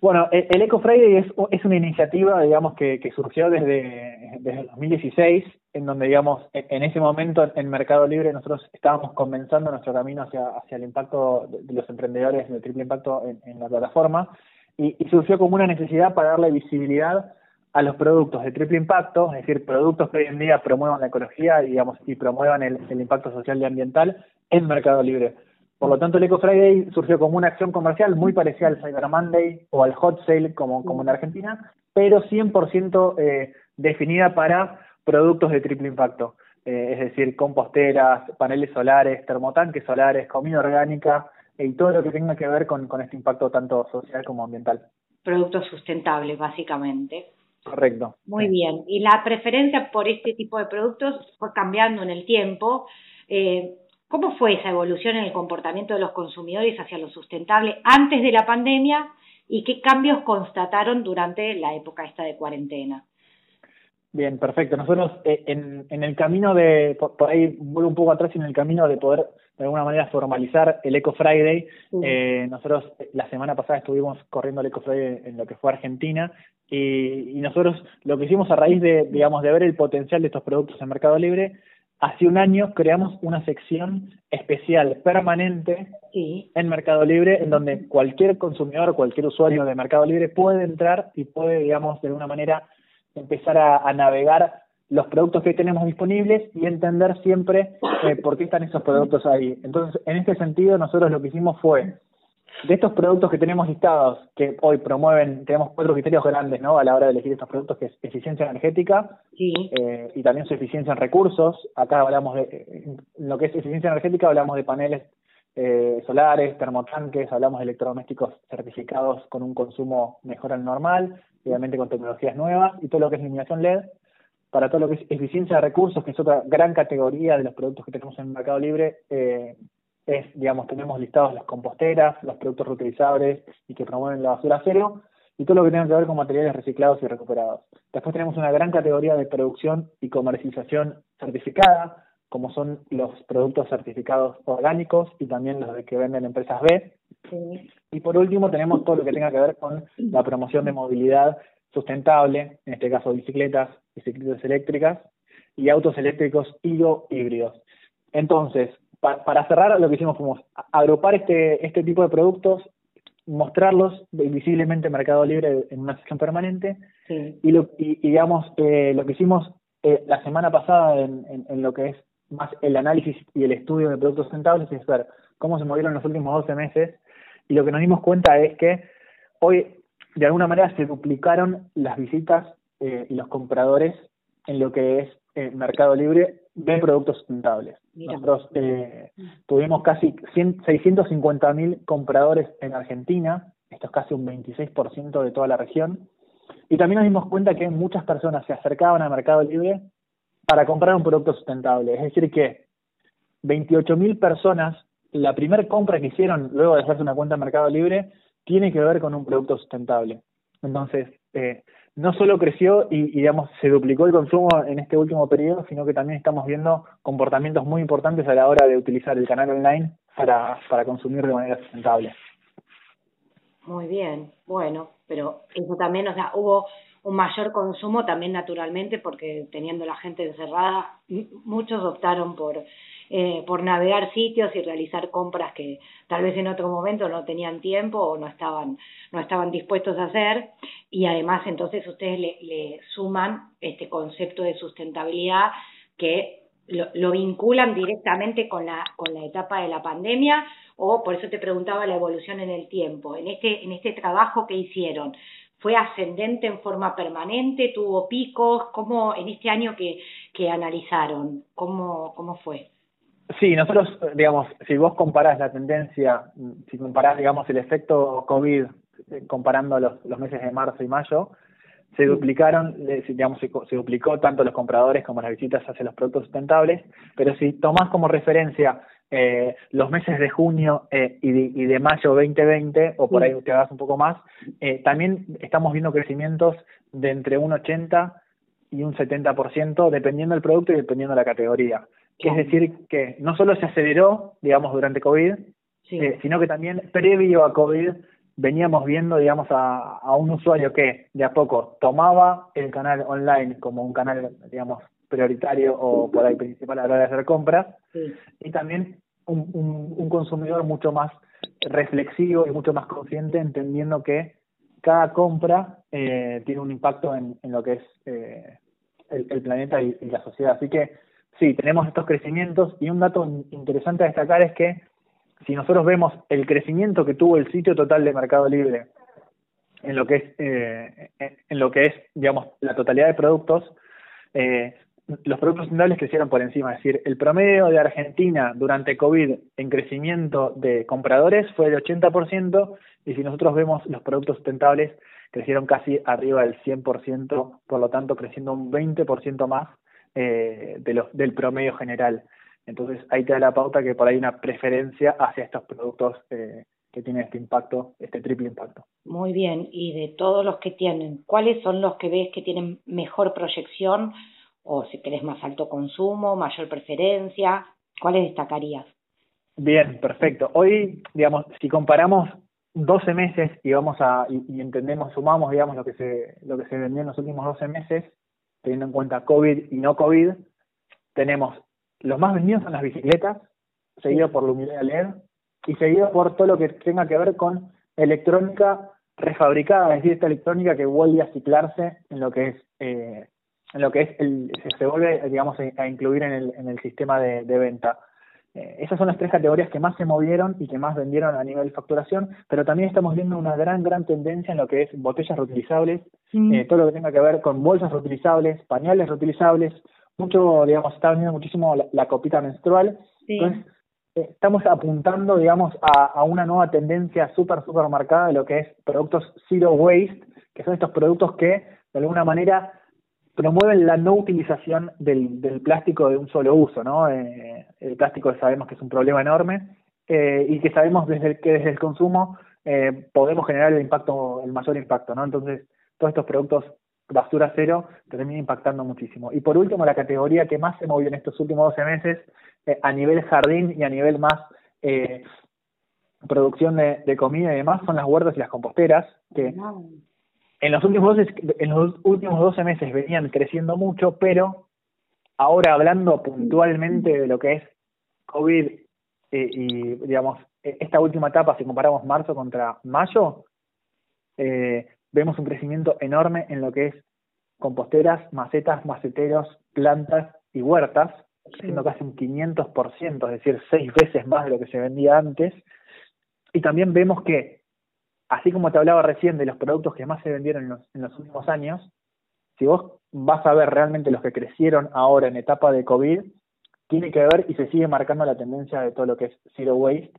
Bueno, el Eco Friday es, es una iniciativa, digamos, que, que surgió desde, desde el 2016, en donde, digamos, en, ese momento en Mercado Libre nosotros estábamos comenzando nuestro camino hacia, hacia el impacto de, los emprendedores de triple impacto en, la plataforma, y, surgió como una necesidad para darle visibilidad a los productos de triple impacto, es decir, productos que hoy en día promuevan la ecología, digamos, y promuevan el, el impacto social y ambiental en Mercado Libre. Por lo tanto, el Eco Friday surgió como una acción comercial muy parecida al Cyber Monday o al Hot Sale como, como en Argentina, pero 100% eh, definida para productos de triple impacto. Eh, es decir, composteras, paneles solares, termotanques solares, comida orgánica eh, y todo lo que tenga que ver con, con este impacto tanto social como ambiental. Productos sustentables, básicamente. Correcto. Muy bien. Y la preferencia por este tipo de productos fue cambiando en el tiempo. Eh, ¿Cómo fue esa evolución en el comportamiento de los consumidores hacia lo sustentable antes de la pandemia y qué cambios constataron durante la época esta de cuarentena? Bien, perfecto. Nosotros eh, en, en el camino de, por, ahí vuelvo un poco atrás, en el camino de poder de alguna manera formalizar el Eco Friday, eh, nosotros la semana pasada estuvimos corriendo el Eco Friday en lo que fue Argentina y, y nosotros lo que hicimos a raíz de, digamos, de ver el potencial de estos productos en Mercado Libre, hace un año creamos una sección especial permanente en Mercado Libre en donde cualquier consumidor, cualquier usuario de Mercado Libre puede entrar y puede, digamos, de alguna manera empezar a, navegar los productos que tenemos disponibles y entender siempre eh, por qué están esos productos ahí. Entonces, en este sentido, nosotros lo que hicimos fue de estos productos que tenemos listados, que hoy promueven, tenemos cuatro criterios grandes ¿no? a la hora de elegir estos productos, que es eficiencia energética eh, y también su eficiencia en recursos. Acá hablamos de, en lo que es eficiencia energética, hablamos de paneles eh, solares, termotanques, hablamos de electrodomésticos certificados con un consumo mejor al normal, obviamente con tecnologías nuevas, y todo lo que es iluminación LED. Para todo lo que es eficiencia de recursos, que es otra gran categoría de los productos que tenemos en el mercado libre, eh, es, digamos, tenemos listados las composteras, los productos reutilizables y que promueven la basura cero, y todo lo que tenga que ver con materiales reciclados y recuperados. Después tenemos una gran categoría de producción y comercialización certificada, como son los productos certificados orgánicos y también los de que venden empresas B. Y por último tenemos todo lo que tenga que ver con la promoción de movilidad sustentable, en este caso bicicletas, bicicletas eléctricas y autos eléctricos y o híbridos. Entonces, para cerrar, lo que hicimos fue agrupar este, este tipo de productos, mostrarlos visiblemente en Mercado Libre en una sección permanente y, lo, y, digamos, eh, lo que hicimos eh, la semana pasada en, en, lo que es más el análisis y el estudio de productos sustentables es ver cómo se movieron los últimos 12 meses y lo que nos dimos cuenta es que hoy de alguna manera se duplicaron las visitas eh, y los compradores en lo que es Mercado Libre de productos sustentables. Nosotros eh, tuvimos casi 650 mil compradores en Argentina, esto es casi un 26% de toda la región, y también nos dimos cuenta que muchas personas se acercaban al Mercado Libre para comprar un producto sustentable, es decir que 28 mil personas, la primera compra que hicieron luego de hacerse una cuenta en Mercado Libre, tiene que ver con un producto sustentable. Entonces, eh, no solo creció y, digamos, se duplicó el consumo en este último periodo, sino que también estamos viendo comportamientos muy importantes a la hora de utilizar el canal online para, para consumir de manera sustentable. Muy bien, bueno, pero eso también, o sea, hubo un mayor consumo también naturalmente porque teniendo la gente encerrada, muchos optaron por eh, por navegar sitios y realizar compras que tal vez en otro momento no tenían tiempo o no estaban, no estaban dispuestos a hacer y además entonces ustedes le, suman este concepto de sustentabilidad que lo, lo, vinculan directamente con la, con la etapa de la pandemia o por eso te preguntaba la evolución en el tiempo. En este, en este trabajo que hicieron, ¿fue ascendente en forma permanente? ¿Tuvo picos? ¿Cómo en este año que, que analizaron? ¿Cómo, cómo fue? Sí, nosotros, digamos, si vos comparás la tendencia, si comparás, digamos, el efecto COVID eh, comparando los, los meses de marzo y mayo, se duplicaron, digamos, se, duplicó tanto los compradores como las visitas hacia los productos sustentables, pero si tomás como referencia eh, los meses de junio eh, y, de, y, de, mayo 2020, o por ahí te hagas un poco más, eh, también estamos viendo crecimientos de entre un 80 y un 70%, dependiendo del producto y dependiendo de la categoría es decir que no solo se aceleró, digamos, durante COVID, eh, sino que también previo a COVID veníamos viendo, digamos, a, a un usuario que de a poco tomaba el canal online como un canal, digamos, prioritario o por ahí principal a la hora de hacer compras, y también un, un, un consumidor mucho más reflexivo y mucho más consciente, entendiendo que cada compra eh, tiene un impacto en, en lo que es eh, el, planeta y, la sociedad. Así que sí, tenemos estos crecimientos y un dato interesante a destacar es que si nosotros vemos el crecimiento que tuvo el sitio total de Mercado Libre en lo que es eh, en lo que es digamos la totalidad de productos eh, los productos sustentables crecieron por encima, es decir, el promedio de Argentina durante COVID en crecimiento de compradores fue de 80% y si nosotros vemos los productos sustentables crecieron casi arriba del 100%, por lo tanto creciendo un 20% más eh, de los, del promedio general. Entonces ahí te da la pauta que por ahí hay una preferencia hacia estos productos eh, que tienen este impacto, este triple impacto. Muy bien, y de todos los que tienen, ¿cuáles son los que ves que tienen mejor proyección o si querés más alto consumo, mayor preferencia? ¿Cuáles destacarías? Bien, perfecto. Hoy, digamos, si comparamos 12 meses y vamos a y, entendemos, sumamos, digamos, lo que se lo que se vendió en los últimos 12 meses, teniendo en cuenta COVID y no COVID, tenemos los más vendidos son las bicicletas, seguido por luminaria LED y seguido por todo lo que tenga que ver con electrónica refabricada, es decir, esta electrónica que vuelve a ciclarse en lo que es eh, en lo que es el, se vuelve digamos a incluir en el, en el sistema de venta. Eh, esas son las tres categorías que más se movieron y que más vendieron a nivel de facturación, pero también estamos viendo una gran, gran tendencia en lo que es botellas reutilizables, eh, todo lo que tenga que ver con bolsas reutilizables, pañales reutilizables, mucho, digamos, está vendiendo muchísimo la, copita menstrual. Entonces, eh, estamos apuntando, digamos, a, a una nueva tendencia súper, súper marcada de lo que es productos zero waste, que son estos productos que, de alguna manera, promueven la no utilización del, plástico de un solo uso, ¿no? Eh, el plástico sabemos que es un problema enorme eh, y que sabemos desde que desde el consumo eh, podemos generar el impacto, el mayor impacto, ¿no? Entonces, todos estos productos basura cero terminan impactando muchísimo. Y por último, la categoría que más se movió en estos últimos 12 meses eh, a nivel jardín y a nivel más eh, producción de, de, comida y demás son las huertas y las composteras, que en los últimos 12, en los últimos 12 meses venían creciendo mucho, pero ahora hablando puntualmente de lo que es COVID eh, y, digamos, e-, esta última etapa, si comparamos marzo contra mayo, eh, vemos un crecimiento enorme en lo que es composteras, macetas, maceteros, plantas y huertas, siendo casi un 500%, es decir, seis veces más de lo que se vendía antes. Y también vemos que así como te hablaba recién de los productos que más se vendieron en los, en los últimos años, si vos vas a ver realmente los que crecieron ahora en etapa de COVID, tiene que ver y se sigue marcando la tendencia de todo lo que es zero waste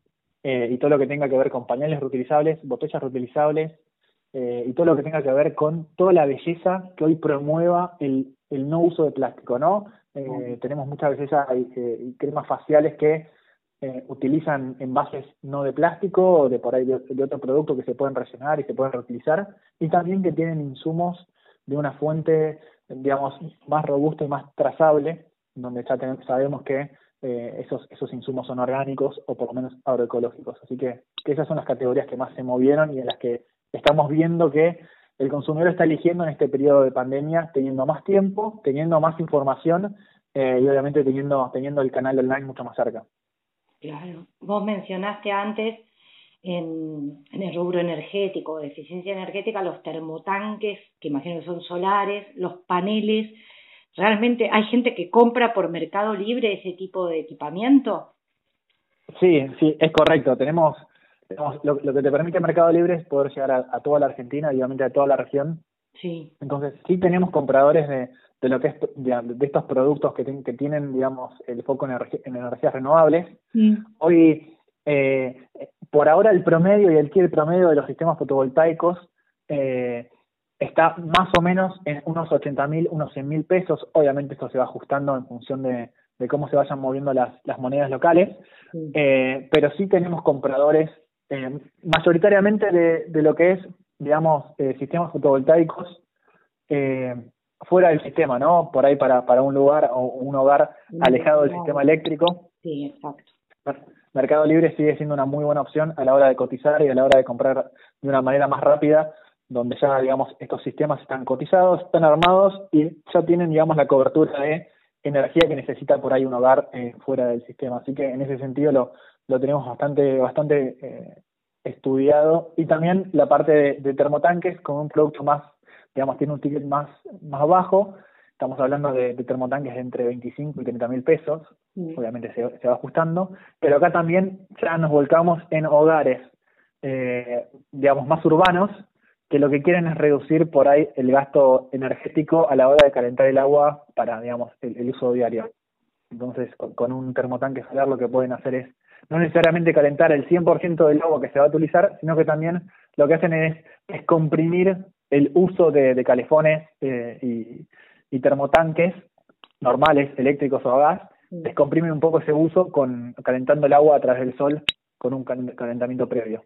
eh, y todo lo que tenga que ver con pañales reutilizables, botellas reutilizables eh, y todo lo que tenga que ver con toda la belleza que hoy promueva el, el no uso de plástico, ¿no? Eh, tenemos muchas belleza y cremas faciales que eh, utilizan envases no de plástico o de por ahí de, otro producto que se pueden rellenar y se pueden reutilizar y también que tienen insumos de una fuente digamos más robusta y más trazable donde ya sabemos que eh, esos esos insumos son orgánicos o por lo menos agroecológicos. Así que, esas son las categorías que más se movieron y en las que estamos viendo que el consumidor está eligiendo en este periodo de pandemia teniendo más tiempo teniendo más información eh, y obviamente teniendo teniendo el canal online mucho más cerca Claro, vos mencionaste antes en, en el rubro energético, de eficiencia energética, los termotanques, que imagino que son solares, los paneles. ¿Realmente hay gente que compra por Mercado Libre ese tipo de equipamiento? Sí, sí, es correcto. Tenemos, tenemos lo, que te permite Mercado Libre es poder llegar a, toda la Argentina, obviamente a toda la región. Sí. Entonces, sí tenemos compradores de, de lo que es de, estos productos que, que, tienen, digamos, el foco en, en energías renovables. Hoy, eh, por ahora, el promedio y el el promedio de los sistemas fotovoltaicos eh, está más o menos en unos 80 mil, unos 100 mil pesos. Obviamente esto se va ajustando en función de, de cómo se vayan moviendo las, las monedas locales, eh, pero sí tenemos compradores mayoritariamente de, de lo que es, digamos, sistemas fotovoltaicos eh, fuera del sistema, ¿no? Por ahí para, para un lugar o un hogar alejado del sistema eléctrico. Sí, exacto. Mercado Libre sigue siendo una muy buena opción a la hora de cotizar y a la hora de comprar de una manera más rápida, donde ya, digamos, estos sistemas están cotizados, están armados y ya tienen, digamos, la cobertura de energía que necesita por ahí un hogar eh, fuera del sistema. Así que en ese sentido lo, lo tenemos bastante, bastante eh, estudiado. Y también la parte de, termotanques con un producto más, digamos, tiene un ticket más, más bajo. Estamos hablando de, termotanques de entre 25 y 30 mil pesos. Obviamente se, se, va ajustando. Pero acá también ya nos volcamos en hogares, eh, digamos, más urbanos, que lo que quieren es reducir por ahí el gasto energético a la hora de calentar el agua para, digamos, el, uso diario. Entonces, con, un termotanque solar lo que pueden hacer es no necesariamente calentar el 100% del agua que se va a utilizar, sino que también lo que hacen es, es comprimir el uso de, calefones eh, y, y, termotanques normales, eléctricos o a gas, descomprimen un poco ese uso con calentando el agua a través del sol con un calentamiento previo.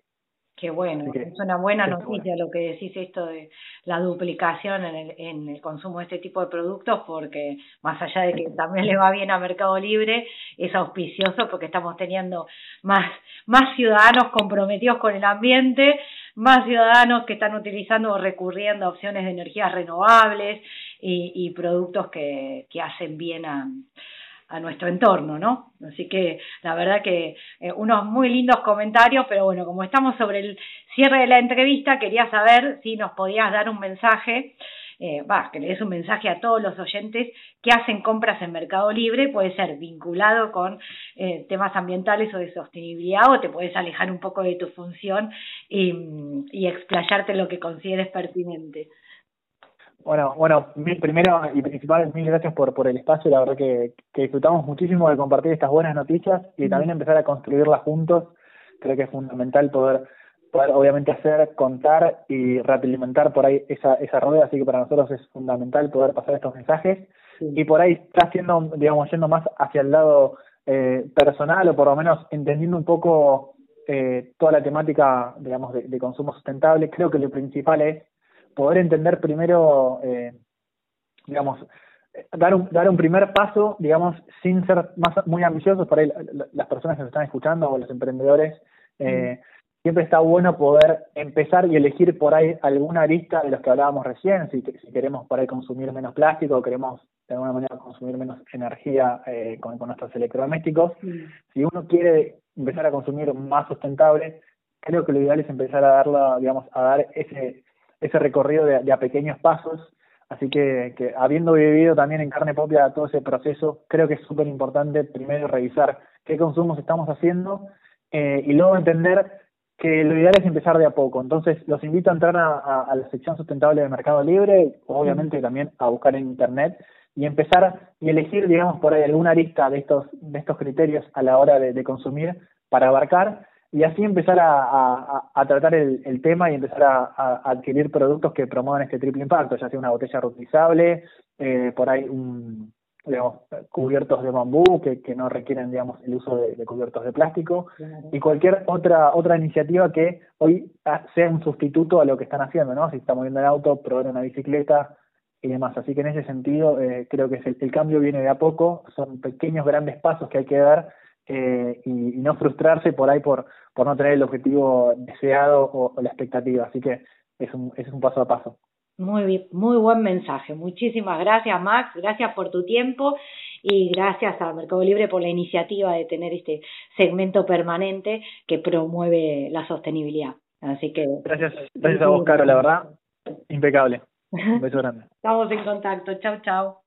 Qué bueno, es una buena noticia lo que decís esto de la duplicación en el, en el consumo de este tipo de productos, porque más allá de que también le va bien a Mercado Libre, es auspicioso porque estamos teniendo más, más ciudadanos comprometidos con el ambiente, más ciudadanos que están utilizando o recurriendo a opciones de energías renovables y, productos que, que hacen bien a, a nuestro entorno, ¿no? Así que la verdad que eh, unos muy lindos comentarios, pero bueno, como estamos sobre el cierre de la entrevista, quería saber si nos podías dar un mensaje, eh, va, que le des un mensaje a todos los oyentes que hacen compras en Mercado Libre, puede ser vinculado con eh, temas ambientales o de sostenibilidad, o te puedes alejar un poco de tu función y, y explayarte lo que consideres pertinente. Bueno, bueno, primero y principal, mil gracias por, por el espacio. La verdad que, que disfrutamos muchísimo de compartir estas buenas noticias y también empezar a construirlas juntos. Creo que es fundamental poder, poder obviamente hacer, contar y realimentar por ahí esa, esa rueda. Así que para nosotros es fundamental poder pasar estos mensajes. Y por ahí está haciendo, digamos, yendo más hacia el lado eh, personal o por lo menos entendiendo un poco eh, toda la temática, digamos, de consumo sustentable. Creo que lo principal es poder entender primero, eh, digamos, dar un, dar un primer paso, digamos, sin ser más muy ambiciosos para las personas que nos están escuchando o los emprendedores. Eh, siempre está bueno poder empezar y elegir por ahí alguna lista de los que hablábamos recién, si, si queremos por ahí consumir menos plástico, queremos de alguna manera consumir menos energía eh, con, nuestros electrodomésticos. Si uno quiere empezar a consumir más sustentable, creo que lo ideal es empezar a darla, digamos, a dar ese ese recorrido de, a pequeños pasos. Así que, que, habiendo vivido también en carne propia todo ese proceso, creo que es súper importante primero revisar qué consumos estamos haciendo eh, y luego entender que lo ideal es empezar de a poco. Entonces, los invito a entrar a, la sección sustentable de Mercado Libre, obviamente también a buscar en Internet y empezar y elegir, digamos, por ahí alguna lista de estos, de estos criterios a la hora de, de consumir para abarcar y así empezar a, a, tratar el, tema y empezar a, adquirir productos que promuevan este triple impacto, ya sea una botella reutilizable, eh, por ahí un, digamos, cubiertos de bambú que, que no requieren digamos el uso de, cubiertos de plástico y cualquier otra otra iniciativa que hoy sea un sustituto a lo que están haciendo, ¿no? Si estamos viendo el auto, probar una bicicleta y demás. Así que en ese sentido eh, creo que el, el cambio viene de a poco, son pequeños grandes pasos que hay que dar eh, y, no frustrarse por ahí por, por no tener el objetivo deseado o, la expectativa. Así que es un, es un paso a paso. Muy muy buen mensaje. Muchísimas gracias, Max. Gracias por tu tiempo y gracias al Mercado Libre por la iniciativa de tener este segmento permanente que promueve la sostenibilidad. Así que gracias, gracias a vos, Caro, la verdad, impecable. Un beso grande. Estamos en contacto. Chau, chau.